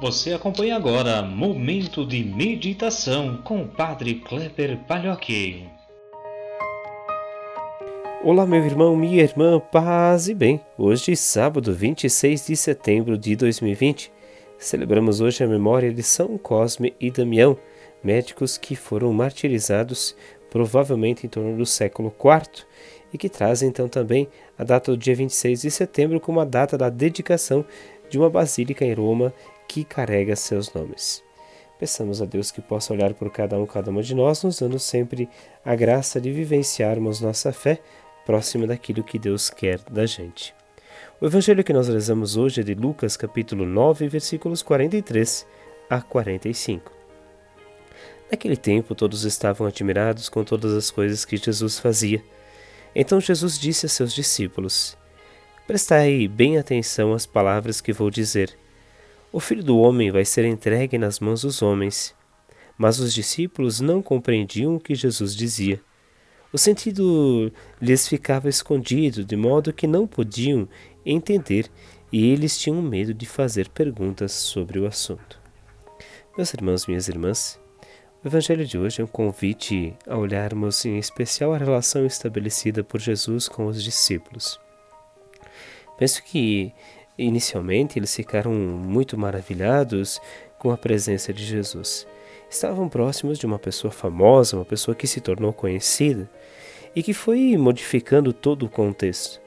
Você acompanha agora Momento de Meditação com o Padre Kleber Palhoque. Olá, meu irmão, minha irmã, paz e bem. Hoje, sábado 26 de setembro de 2020, celebramos hoje a memória de São Cosme e Damião, médicos que foram martirizados provavelmente em torno do século IV e que trazem então também a data do dia 26 de setembro como a data da dedicação de uma basílica em Roma que carrega seus nomes. Peçamos a Deus que possa olhar por cada um, cada uma de nós, nos dando sempre a graça de vivenciarmos nossa fé próxima daquilo que Deus quer da gente. O evangelho que nós rezamos hoje é de Lucas, capítulo 9, versículos 43 a 45. Naquele tempo, todos estavam admirados com todas as coisas que Jesus fazia. Então Jesus disse a seus discípulos: Prestai bem atenção às palavras que vou dizer o filho do homem vai ser entregue nas mãos dos homens. Mas os discípulos não compreendiam o que Jesus dizia. O sentido lhes ficava escondido, de modo que não podiam entender e eles tinham medo de fazer perguntas sobre o assunto. Meus irmãos, minhas irmãs, o Evangelho de hoje é um convite a olharmos em especial a relação estabelecida por Jesus com os discípulos. Penso que Inicialmente, eles ficaram muito maravilhados com a presença de Jesus. Estavam próximos de uma pessoa famosa, uma pessoa que se tornou conhecida e que foi modificando todo o contexto.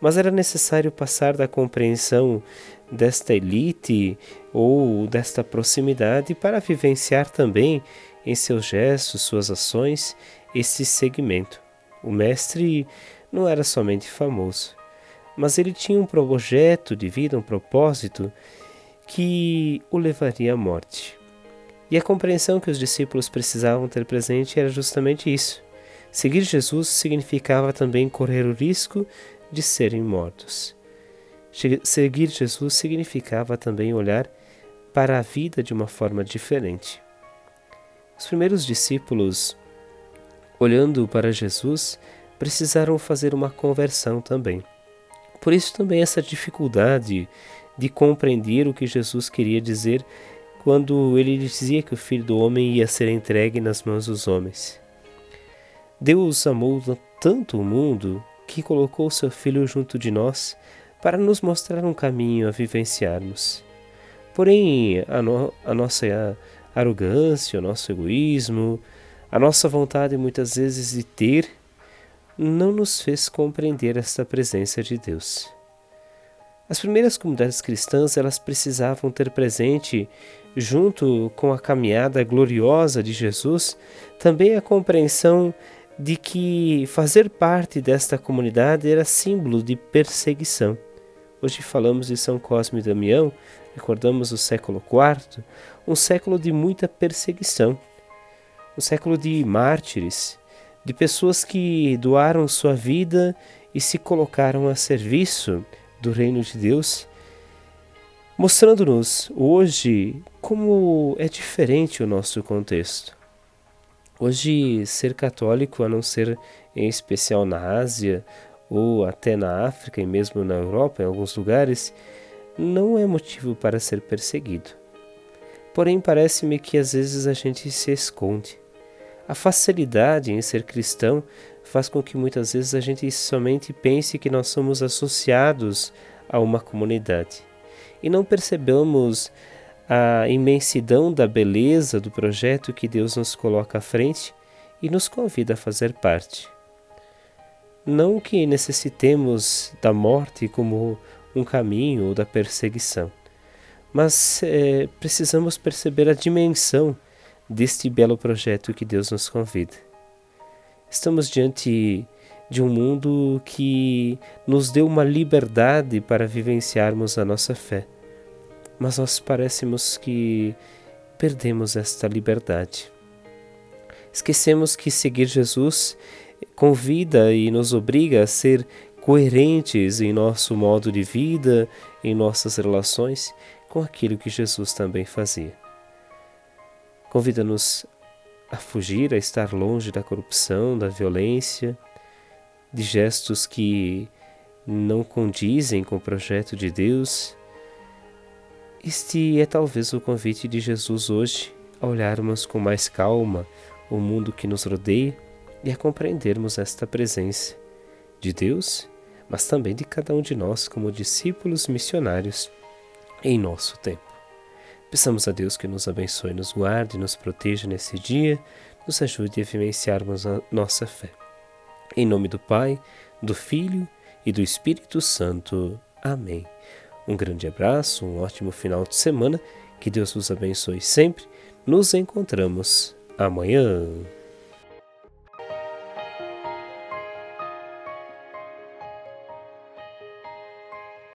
Mas era necessário passar da compreensão desta elite ou desta proximidade para vivenciar também em seus gestos, suas ações, esse segmento. O mestre não era somente famoso, mas ele tinha um projeto de vida, um propósito que o levaria à morte. E a compreensão que os discípulos precisavam ter presente era justamente isso. Seguir Jesus significava também correr o risco de serem mortos. Seguir Jesus significava também olhar para a vida de uma forma diferente. Os primeiros discípulos, olhando para Jesus, precisaram fazer uma conversão também. Por isso também essa dificuldade de compreender o que Jesus queria dizer quando ele dizia que o Filho do Homem ia ser entregue nas mãos dos homens. Deus amou tanto o mundo que colocou seu Filho junto de nós para nos mostrar um caminho a vivenciarmos. Porém, a, no, a nossa arrogância, o nosso egoísmo, a nossa vontade muitas vezes de ter não nos fez compreender esta presença de Deus. As primeiras comunidades cristãs elas precisavam ter presente, junto com a caminhada gloriosa de Jesus, também a compreensão de que fazer parte desta comunidade era símbolo de perseguição. Hoje falamos de São Cosme e Damião, recordamos o século IV, um século de muita perseguição, um século de mártires, de pessoas que doaram sua vida e se colocaram a serviço do reino de Deus, mostrando-nos hoje como é diferente o nosso contexto. Hoje, ser católico, a não ser em especial na Ásia ou até na África e mesmo na Europa, em alguns lugares, não é motivo para ser perseguido. Porém, parece-me que às vezes a gente se esconde. A facilidade em ser cristão faz com que muitas vezes a gente somente pense que nós somos associados a uma comunidade e não percebamos a imensidão da beleza do projeto que Deus nos coloca à frente e nos convida a fazer parte. Não que necessitemos da morte como um caminho ou da perseguição, mas é, precisamos perceber a dimensão deste belo projeto que Deus nos convida. Estamos diante de um mundo que nos deu uma liberdade para vivenciarmos a nossa fé, mas nós parecemos que perdemos esta liberdade. Esquecemos que seguir Jesus convida e nos obriga a ser coerentes em nosso modo de vida, em nossas relações, com aquilo que Jesus também fazia. Convida-nos a fugir, a estar longe da corrupção, da violência, de gestos que não condizem com o projeto de Deus Este é talvez o convite de Jesus hoje a olharmos com mais calma o mundo que nos rodeia e a compreendermos esta presença de Deus, mas também de cada um de nós como discípulos missionários em nosso tempo. Peçamos a Deus que nos abençoe, nos guarde, nos proteja nesse dia, nos ajude a vivenciarmos a nossa fé. Em nome do Pai, do Filho e do Espírito Santo. Amém. Um grande abraço, um ótimo final de semana, que Deus vos abençoe sempre. Nos encontramos amanhã.